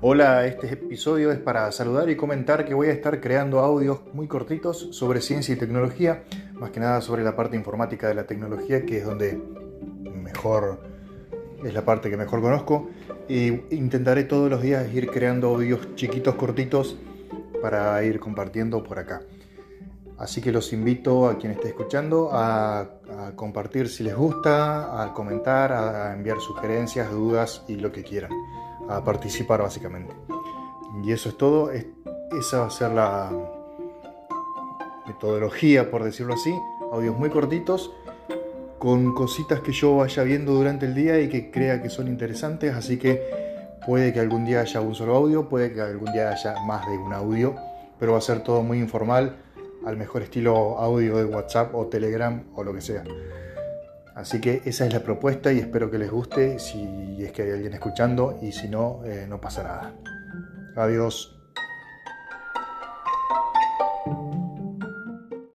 Hola, este episodio es para saludar y comentar que voy a estar creando audios muy cortitos sobre ciencia y tecnología, más que nada sobre la parte informática de la tecnología, que es donde mejor es la parte que mejor conozco. Y intentaré todos los días ir creando audios chiquitos, cortitos, para ir compartiendo por acá. Así que los invito a quien esté escuchando a, compartir si les gusta, a comentar, a enviar sugerencias, dudas y lo que quieran a participar básicamente. Y eso es todo. Esa va a ser la metodología, por decirlo así. Audios muy cortitos, con cositas que yo vaya viendo durante el día y que crea que son interesantes. Así que puede que algún día haya un solo audio, puede que algún día haya más de un audio, pero va a ser todo muy informal, al mejor estilo audio de WhatsApp o Telegram o lo que sea. Así que esa es la propuesta y espero que les guste si es que hay alguien escuchando y si no, eh, no pasa nada. Adiós.